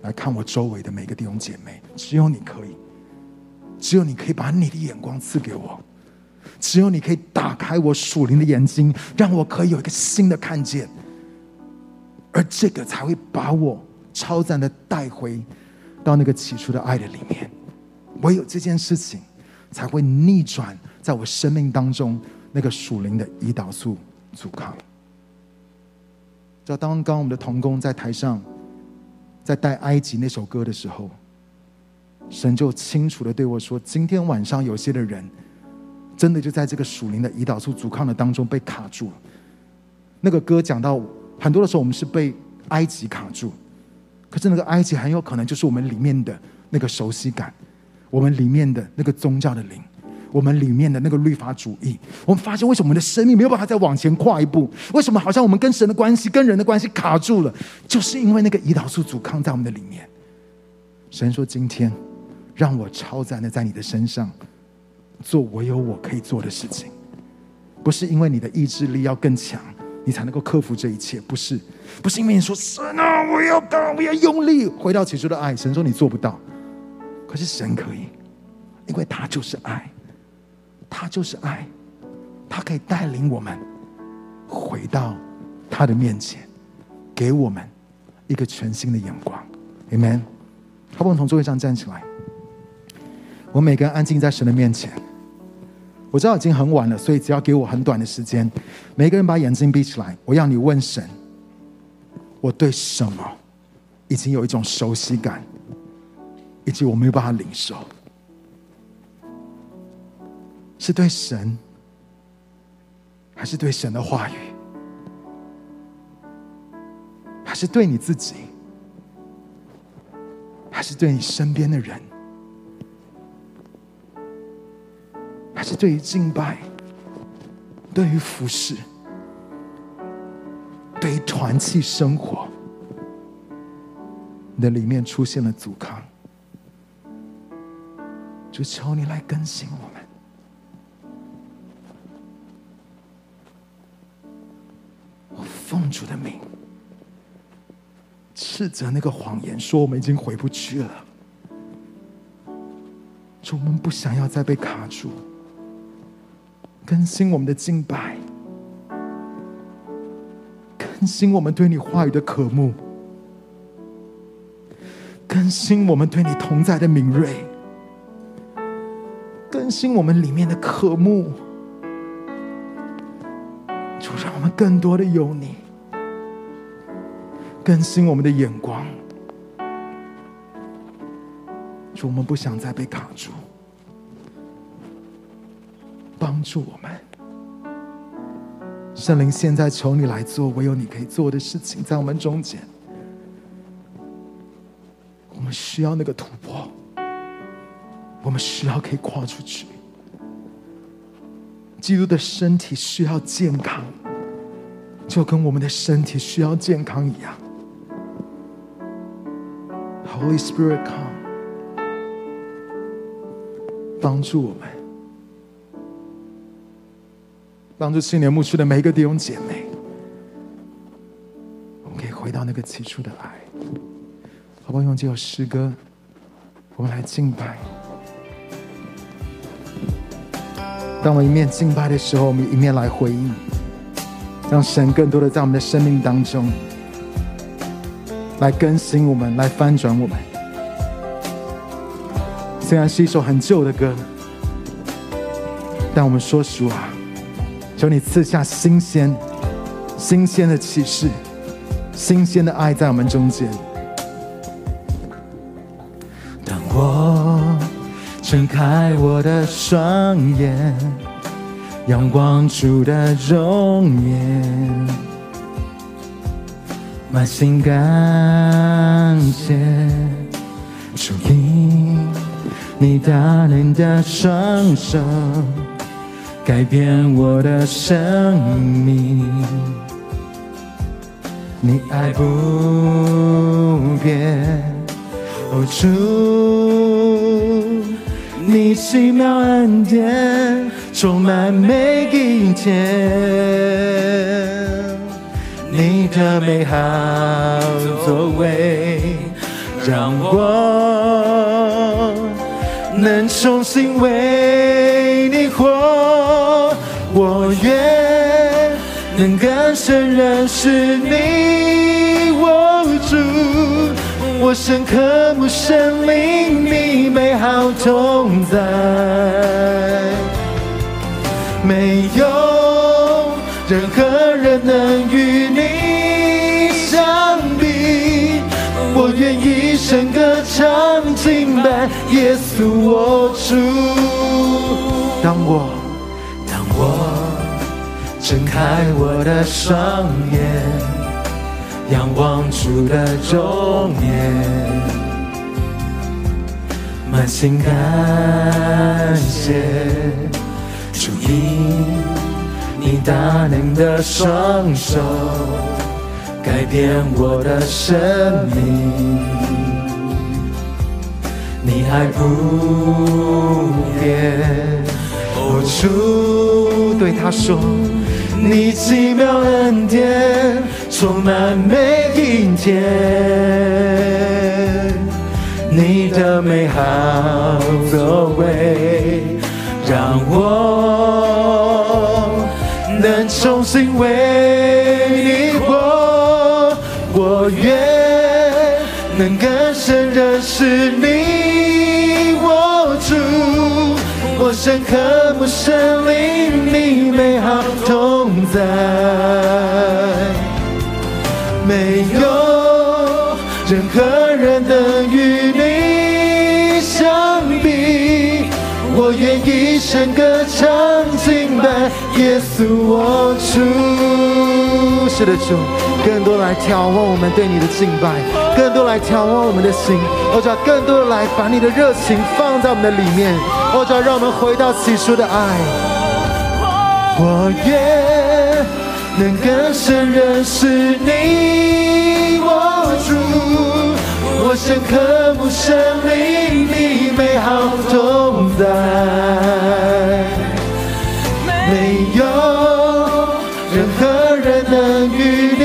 来看我周围的每个弟兄姐妹。只有你可以，只有你可以把你的眼光赐给我。只有你可以打开我属灵的眼睛，让我可以有一个新的看见，而这个才会把我超赞的带回到那个起初的爱的里面。唯有这件事情，才会逆转在我生命当中那个属灵的胰岛素阻抗。就当刚刚我们的童工在台上在带埃及那首歌的时候，神就清楚的对我说：“今天晚上有些的人，真的就在这个属灵的胰岛素阻抗的当中被卡住了。”那个歌讲到很多的时候，我们是被埃及卡住，可是那个埃及很有可能就是我们里面的那个熟悉感，我们里面的那个宗教的灵，我们里面的那个律法主义。我们发现为什么我们的生命没有办法再往前跨一步？为什么好像我们跟神的关系、跟人的关系卡住了？就是因为那个胰岛素阻抗在我们的里面。神说：“今天让我超自然的在你的身上做唯有我可以做的事情，不是因为你的意志力要更强。”你才能够克服这一切，不是？不是因为你说神啊，我要干，我要用力回到起初的爱。神说你做不到，可是神可以，因为他就是爱，他就是爱，他可以带领我们回到他的面前，给我们一个全新的眼光。Amen。好不能？从座位上站起来，我每个人安静在神的面前。我知道已经很晚了，所以只要给我很短的时间，每个人把眼睛闭起来。我要你问神：我对什么已经有一种熟悉感，以及我没有办法领受？是对神，还是对神的话语，还是对你自己，还是对你身边的人？还是对于敬拜，对于服侍，对于团契生活，你的里面出现了阻抗，就求你来更新我们。我奉主的名，斥责那个谎言，说我们已经回不去了。说我们不想要再被卡住。更新我们的敬拜，更新我们对你话语的渴慕，更新我们对你同在的敏锐，更新我们里面的渴慕，就让我们更多的有你，更新我们的眼光，就我们不想再被卡住。帮助我们，圣灵，现在求你来做唯有你可以做的事情，在我们中间，我们需要那个突破，我们需要可以跨出去。基督的身体需要健康，就跟我们的身体需要健康一样。Holy Spirit come，帮助我们。帮助青年牧区的每一个弟兄姐妹，我们可以回到那个起初的爱，好不好？用这首诗歌，我们来敬拜。当我们一面敬拜的时候，我们一面来回应，让神更多的在我们的生命当中来更新我们，来翻转我们。虽然是一首很旧的歌，但我们说实话。求你赐下新鲜、新鲜的启示、新鲜的爱在我们中间。当我睁开我的双眼，仰望主的容颜，满心感谢，主因你大能的双手。改变我的生命，你爱不变，哦主，你。奇妙恩典充满每一天，你的美好作为让我能重新为你活。我愿能更深认识你，我主，我深刻慕圣灵你美好同在，没有任何人能与你相比。我愿一生歌唱敬拜耶稣我主。当我我睁开我的双眼，仰望主的容颜，满心感谢主，因你大能的双手。改变我的生命，你还不变。付出对他说：“你奇妙恩典充满每一天，你的美好作为让我能重新为同在，没有任何人能与你相比，我愿一生歌唱敬拜耶稣我主，是的主。更多来挑旺我们对你的敬拜，更多来挑旺我们的心，我，主更多的来把你的热情放在我们的里面，我，主让我们回到起初的爱。我愿能更深认识你，我主，我深刻慕生命你美好同在，没有任何人能与你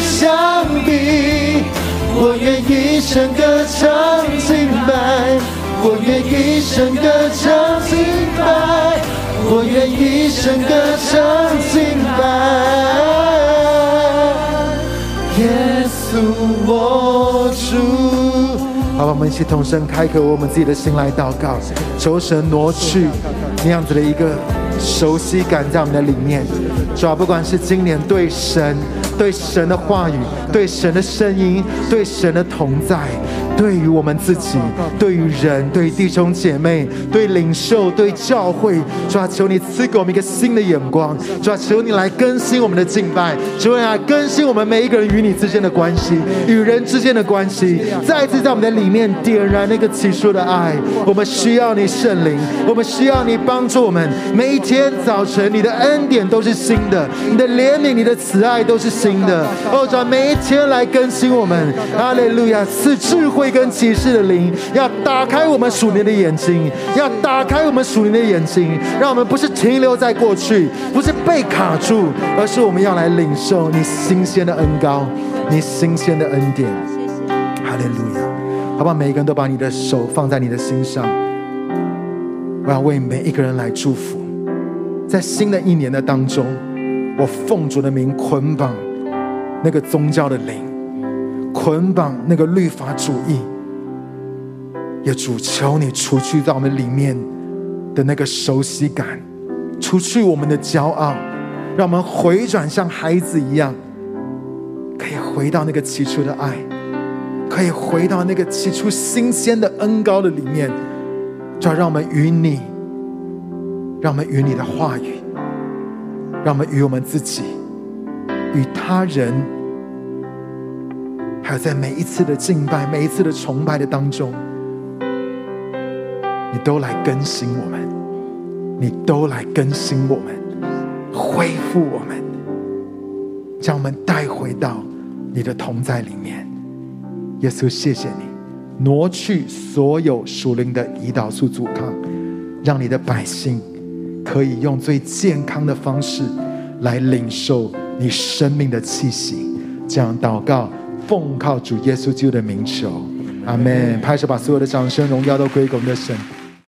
相比。我愿一生歌唱敬拜，我愿一生歌唱敬拜，我愿一生歌唱敬拜。耶稣我主，好吧，我们一起同声开口，我们自己的心来祷告，求神挪去那样子的一个熟悉感在我们的里面。主啊，不管是今年对神。对神的话语，对神的声音，对神的同在，对于我们自己，对于人，对于弟兄姐妹，对领袖，对教会，主啊，求你赐给我们一个新的眼光，主啊，求你来更新我们的敬拜，求你来更新我们每一个人与你之间的关系，与人之间的关系，再一次在我们的里面点燃那个起初的爱。我们需要你圣灵，我们需要你帮助我们，每一天早晨你的恩典都是新的，你的怜悯，你的慈爱都是新的。哦，主啊每一天来更新我们，哈利路亚！赐智慧跟启示的灵，要打开我们属灵的眼睛，要打开我们属灵的眼睛，让我们不是停留在过去，不是被卡住，而是我们要来领受你新鲜的恩膏，你新鲜的恩典。哈利路亚！好不好？每一个人都把你的手放在你的心上，我要为每一个人来祝福，在新的一年的当中，我奉主的名捆绑。那个宗教的灵，捆绑那个律法主义，也主求你除去在我们里面的那个熟悉感，除去我们的骄傲，让我们回转像孩子一样，可以回到那个起初的爱，可以回到那个起初新鲜的恩膏的里面，就要让我们与你，让我们与你的话语，让我们与我们自己。与他人，还有在每一次的敬拜、每一次的崇拜的当中，你都来更新我们，你都来更新我们，恢复我们，将我们带回到你的同在里面。耶稣，谢谢你，挪去所有属灵的胰岛素阻抗，让你的百姓可以用最健康的方式来领受。你生命的气息，这样祷告，奉靠主耶稣基督的名求，阿门。拍手，把所有的掌声、荣耀都归给我们的神。